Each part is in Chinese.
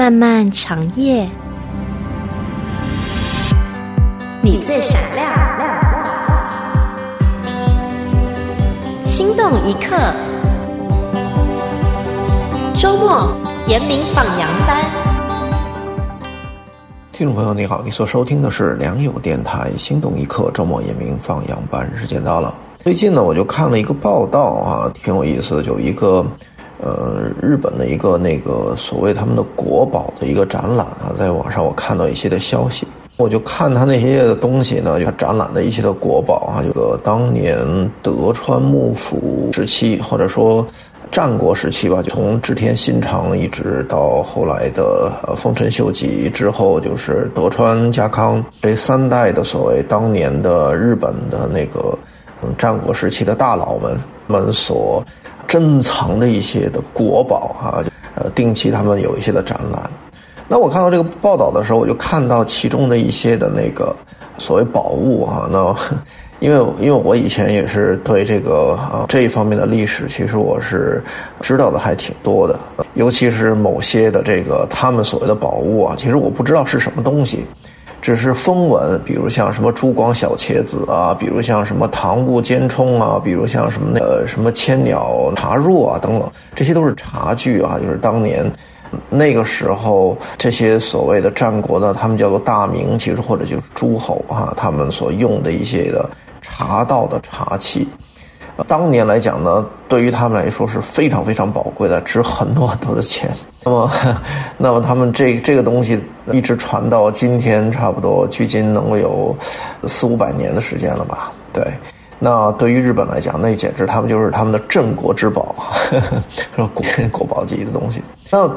漫漫长夜，你最闪亮，心动一刻。周末严明放羊班，听众朋友你好，你所收听的是良友电台《心动一刻》周末严明放羊班，时间到了。最近呢，我就看了一个报道啊，挺有意思的，就一个。呃，日本的一个那个所谓他们的国宝的一个展览啊，在网上我看到一些的消息，我就看他那些东西呢，就展览的一些的国宝啊，这个当年德川幕府时期或者说战国时期吧，就从织田信长一直到后来的丰臣秀吉之后，就是德川家康这三代的所谓当年的日本的那个战国时期的大佬们。们所。珍藏的一些的国宝啊，呃，定期他们有一些的展览。那我看到这个报道的时候，我就看到其中的一些的那个所谓宝物啊。那因为因为我以前也是对这个啊这一方面的历史，其实我是知道的还挺多的。尤其是某些的这个他们所谓的宝物啊，其实我不知道是什么东西。只是风闻，比如像什么珠光小茄子啊，比如像什么唐物尖冲啊，比如像什么那个什么千鸟茶若啊等等，这些都是茶具啊，就是当年那个时候这些所谓的战国的，他们叫做大名，其实或者就是诸侯啊，他们所用的一些的茶道的茶器。当年来讲呢，对于他们来说是非常非常宝贵的，值很多很多的钱。那么，那么他们这这个东西一直传到今天，差不多距今能够有四五百年的时间了吧？对。那对于日本来讲，那简直他们就是他们的镇国之宝，国国宝级的东西。那。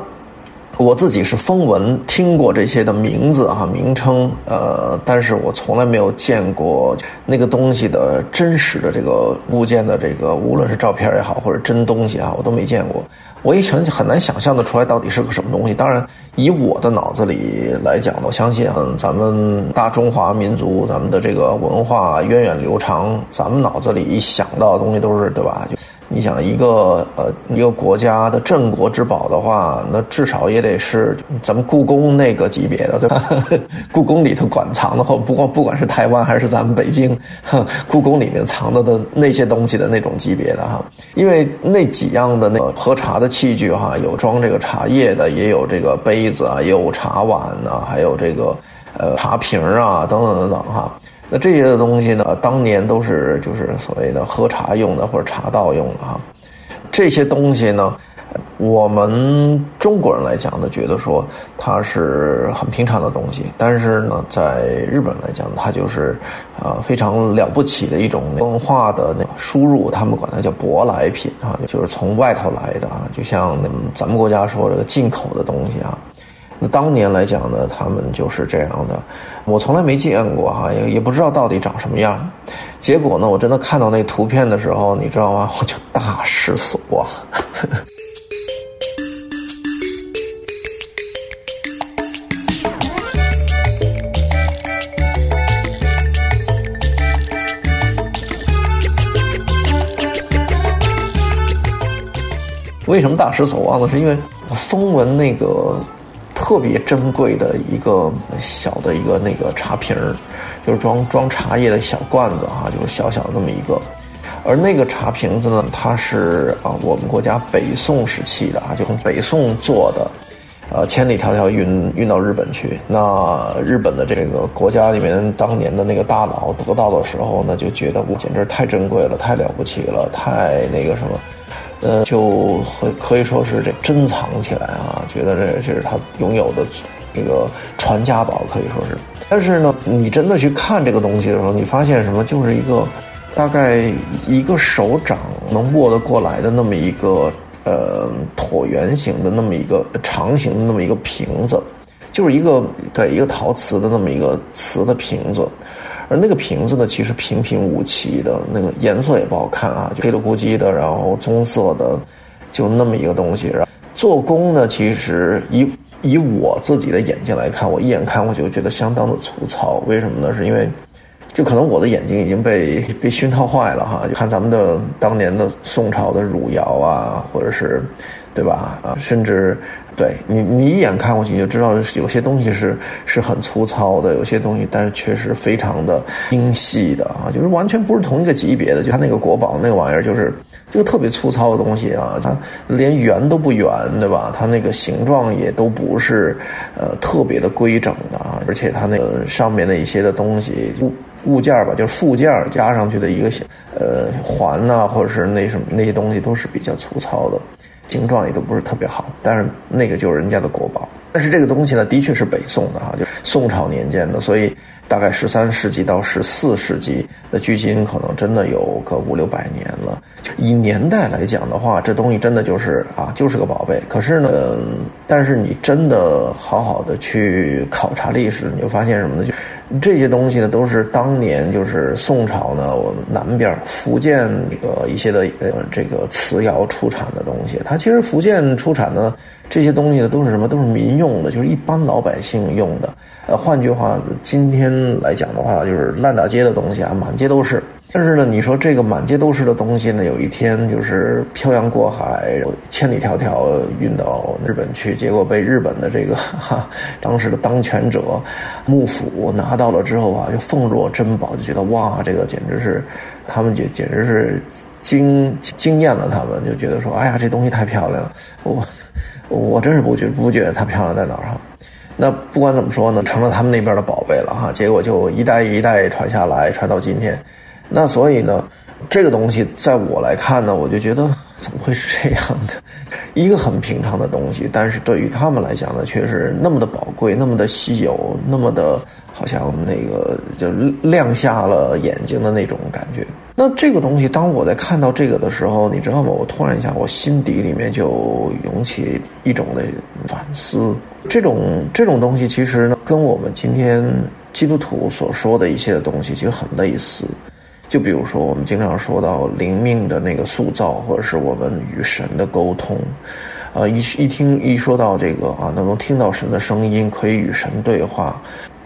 我自己是风闻听过这些的名字哈名称，呃，但是我从来没有见过那个东西的真实的这个物件的这个，无论是照片也好，或者真东西啊，我都没见过。我也很很难想象的出来到底是个什么东西。当然，以我的脑子里来讲，我相信咱们大中华民族，咱们的这个文化源远流长，咱们脑子里一想到的东西都是对吧？就。你想一个呃一个国家的镇国之宝的话，那至少也得是咱们故宫那个级别的，对吧？故宫里头馆藏的话，不光不管是台湾还是咱们北京，故宫里面藏着的那些东西的那种级别的哈，因为那几样的那个喝茶的器具哈，有装这个茶叶的，也有这个杯子啊，也有茶碗呐，还有这个呃茶瓶啊，等等等等哈。那这些的东西呢，当年都是就是所谓的喝茶用的或者茶道用的哈。这些东西呢，我们中国人来讲呢，觉得说它是很平常的东西，但是呢，在日本来讲，它就是啊非常了不起的一种文化的那输入，他们管它叫舶来品啊，就是从外头来的啊，就像咱们国家说这个进口的东西啊。那当年来讲呢，他们就是这样的，我从来没见过哈，也也不知道到底长什么样。结果呢，我真的看到那图片的时候，你知道吗？我就大失所望。为什么大失所望呢？是因为风闻那个。特别珍贵的一个小的一个那个茶瓶儿，就是装装茶叶的小罐子哈，就是小小的那么一个。而那个茶瓶子呢，它是啊我们国家北宋时期的啊，就从北宋做的，呃，千里迢迢运运到日本去。那日本的这个国家里面当年的那个大佬得到的时候呢，就觉得我简直太珍贵了，太了不起了，太那个什么。呃，就可可以说是这珍藏起来啊，觉得这这是他拥有的这个传家宝，可以说是。但是呢，你真的去看这个东西的时候，你发现什么？就是一个大概一个手掌能握得过来的那么一个呃椭圆形的那么一个长形的那么一个瓶子，就是一个对一个陶瓷的那么一个瓷的瓶子。而那个瓶子呢，其实平平无奇的，那个颜色也不好看啊，就黑了咕叽的，然后棕色的，就那么一个东西。然后做工呢，其实以以我自己的眼睛来看，我一眼看我就觉得相当的粗糙。为什么呢？是因为就可能我的眼睛已经被被熏陶坏了哈。就看咱们的当年的宋朝的汝窑啊，或者是对吧？啊，甚至对你，你一眼看过去你就知道，有些东西是是很粗糙的，有些东西但是确实非常的精细的啊，就是完全不是同一个级别的。就它那个国宝那个玩意儿，就是这个特别粗糙的东西啊，它连圆都不圆，对吧？它那个形状也都不是呃特别的规整的啊，而且它那个上面的一些的东西物物件吧，就是附件加上去的一个呃环呐，或者是那什么那些东西都是比较粗糙的。形状也都不是特别好，但是那个就是人家的国宝。但是这个东西呢，的确是北宋的哈，就宋朝年间的，所以大概十三世纪到十四世纪的，距今可能真的有个五六百年了。以年代来讲的话，这东西真的就是啊，就是个宝贝。可是呢，但是你真的好好的去考察历史，你就发现什么呢？就这些东西呢，都是当年就是宋朝呢，我们南边福建那个一些的呃这个瓷窑出产的东西。它其实福建出产的这些东西呢，都是什么？都是民用的，就是一般老百姓用的。呃，换句话，今天来讲的话，就是烂大街的东西啊，满街都是。但是呢，你说这个满街都是的东西呢，有一天就是漂洋过海，千里迢迢运到日本去，结果被日本的这个 哈当时的当权者幕府拿到了之后啊，就奉若珍宝，就觉得哇，这个简直是他们就简直是惊惊艳了，他们就觉得说，哎呀，这东西太漂亮了，我我真是不觉不觉得它漂亮在哪儿哈。那不管怎么说呢，成了他们那边的宝贝了哈，结果就一代一代传下来，传到今天。那所以呢，这个东西在我来看呢，我就觉得怎么会是这样的？一个很平常的东西，但是对于他们来讲呢，却是那么的宝贵，那么的稀有，那么的好像那个就亮瞎了眼睛的那种感觉。那这个东西，当我在看到这个的时候，你知道吗？我突然一下，我心底里面就涌起一种的反思。这种这种东西，其实呢，跟我们今天基督徒所说的一些的东西，其实很类似。就比如说，我们经常说到灵命的那个塑造，或者是我们与神的沟通，啊，一一听一说到这个啊，能够听到神的声音，可以与神对话，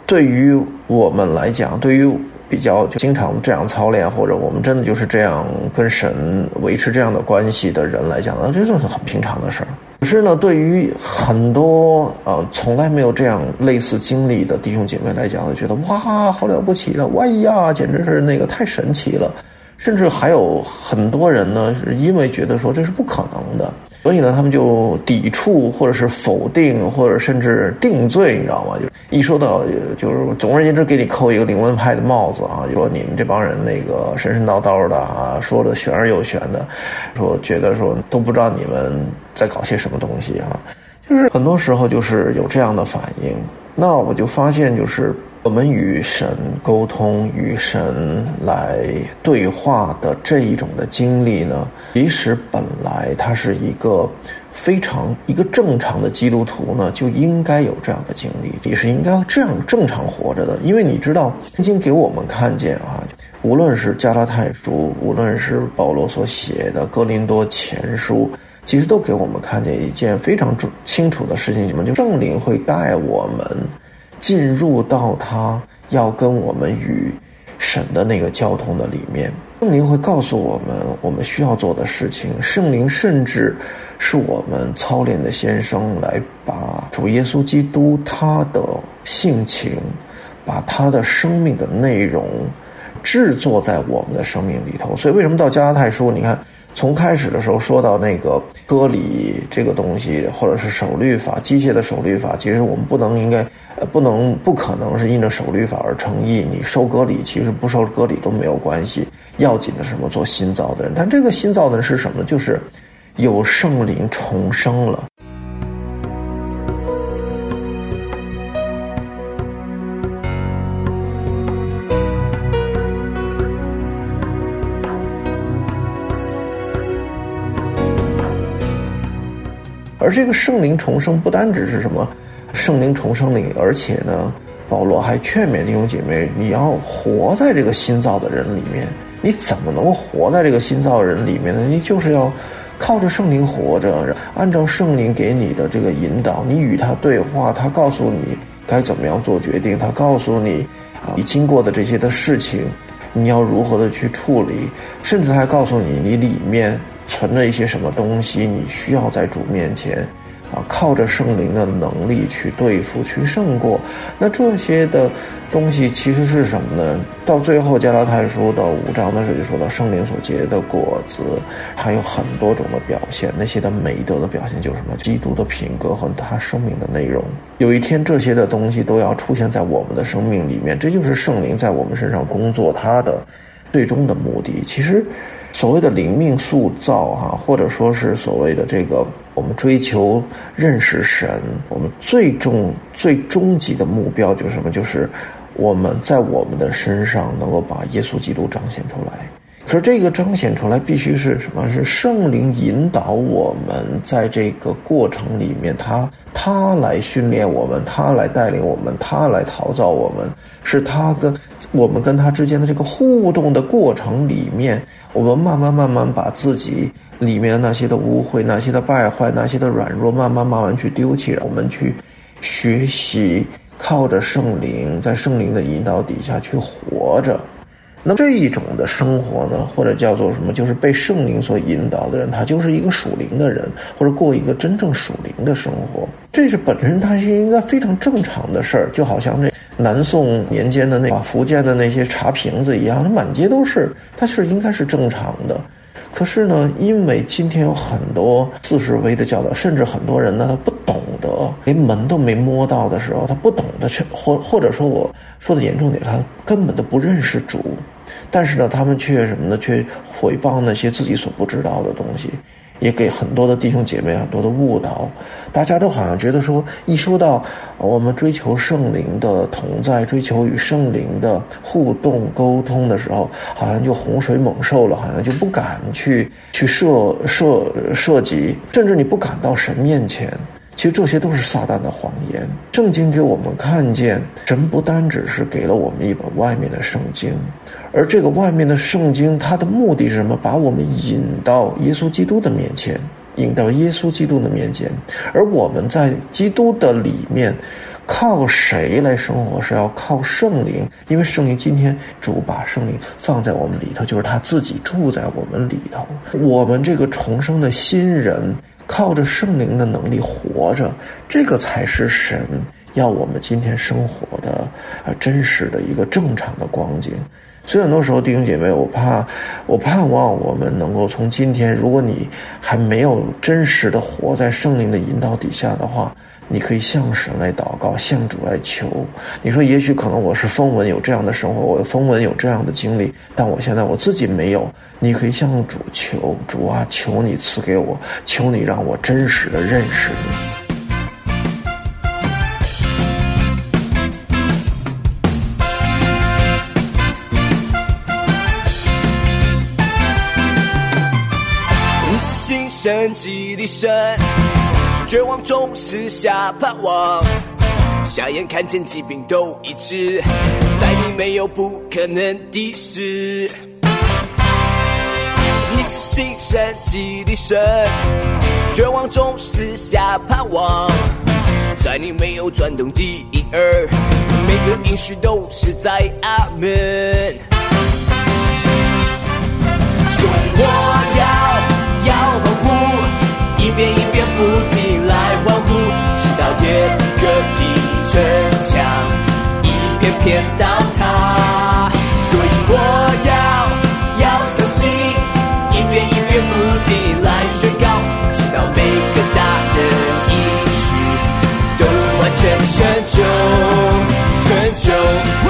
对于我们来讲，对于比较就经常这样操练，或者我们真的就是这样跟神维持这样的关系的人来讲，啊，这是很平常的事儿。可是呢，对于很多呃从来没有这样类似经历的弟兄姐妹来讲，就觉得哇，好了不起了，哇呀，简直是那个太神奇了。甚至还有很多人呢，是因为觉得说这是不可能的，所以呢，他们就抵触或者是否定，或者甚至定罪，你知道吗？就一说到，就是总而言之，给你扣一个灵魂派的帽子啊，就说你们这帮人那个神神叨叨的啊，说的玄而又玄的，说觉得说都不知道你们在搞些什么东西啊，就是很多时候就是有这样的反应。那我就发现就是。我们与神沟通、与神来对话的这一种的经历呢，其实本来它是一个非常一个正常的基督徒呢，就应该有这样的经历，也是应该这样正常活着的。因为你知道，曾经给我们看见啊，无论是加拉太书，无论是保罗所写的哥林多前书，其实都给我们看见一件非常重清楚的事情：什么？就圣灵会带我们。进入到他要跟我们与神的那个交通的里面，圣灵会告诉我们我们需要做的事情。圣灵甚至是我们操练的先生，来把主耶稣基督他的性情，把他的生命的内容制作在我们的生命里头。所以，为什么到加拉太书，你看？从开始的时候说到那个割礼这个东西，或者是守律法、机械的守律法，其实我们不能应该，不能不可能是因着守律法而成义。你受割礼，其实不受割礼都没有关系。要紧的是什么？做新造的人。但这个新造的人是什么？就是有圣灵重生了。而这个圣灵重生不单只是什么圣灵重生里，而且呢，保罗还劝勉弟兄姐妹，你要活在这个新造的人里面。你怎么能活在这个新造人里面呢？你就是要靠着圣灵活着，按照圣灵给你的这个引导，你与他对话，他告诉你该怎么样做决定，他告诉你啊，你经过的这些的事情，你要如何的去处理，甚至还告诉你你里面。存了一些什么东西，你需要在主面前啊，靠着圣灵的能力去对付、去胜过。那这些的东西其实是什么呢？到最后加拉太书的五章的时候就说到，圣灵所结的果子还有很多种的表现，那些的美德的表现就是什么？基督的品格和他生命的内容。有一天这些的东西都要出现在我们的生命里面，这就是圣灵在我们身上工作他的最终的目的。其实。所谓的灵命塑造，哈，或者说是所谓的这个，我们追求认识神，我们最终最终极的目标就是什么？就是我们在我们的身上能够把耶稣基督彰显出来。可是这个彰显出来必须是什么？是圣灵引导我们在这个过程里面，他他来训练我们，他来带领我们，他来陶造我们，是他跟我们跟他之间的这个互动的过程里面，我们慢慢慢慢把自己里面的那些的污秽、那些的败坏、那些的软弱，慢慢慢慢去丢弃，我们去学习，靠着圣灵，在圣灵的引导底下去活着。那这一种的生活呢，或者叫做什么，就是被圣灵所引导的人，他就是一个属灵的人，或者过一个真正属灵的生活。这是本身它是一个非常正常的事儿，就好像那南宋年间的那福建的那些茶瓶子一样，满街都是，它是应该是正常的。可是呢，因为今天有很多四十微的教导，甚至很多人呢，他不懂得，连门都没摸到的时候，他不懂得去，或或者说我说的严重点，他根本都不认识主。但是呢，他们却什么呢？却回报那些自己所不知道的东西，也给很多的弟兄姐妹很多的误导。大家都好像觉得说，一说到我们追求圣灵的同在，追求与圣灵的互动沟通的时候，好像就洪水猛兽了，好像就不敢去去涉涉涉及，甚至你不敢到神面前。其实这些都是撒旦的谎言。圣经给我们看见，神不单只是给了我们一本外面的圣经，而这个外面的圣经，它的目的是什么？把我们引到耶稣基督的面前，引到耶稣基督的面前。而我们在基督的里面，靠谁来生活？是要靠圣灵，因为圣灵今天主把圣灵放在我们里头，就是他自己住在我们里头。我们这个重生的新人。靠着圣灵的能力活着，这个才是神要我们今天生活的啊真实的一个正常的光景。所以很多时候，弟兄姐妹，我怕，我盼望我们能够从今天，如果你还没有真实的活在圣灵的引导底下的话。你可以向神来祷告，向主来求。你说，也许可能我是风闻有这样的生活，我风闻有这样的经历，但我现在我自己没有。你可以向主求，主啊，求你赐给我，求你让我真实的认识你。你是新生机的神。绝望中撕下盼望，瞎眼看见疾病都医治，在你没有不可能的事。你是新生机的神，绝望中撕下盼望，在你没有转动的婴儿，每个音许都是在阿门。所以我要，一遍一遍不停来欢呼，直到耶和地城墙一片片倒塌。所以我要要相信，一遍一遍不停来宣告，直到每个大的应许都完全成就，成就。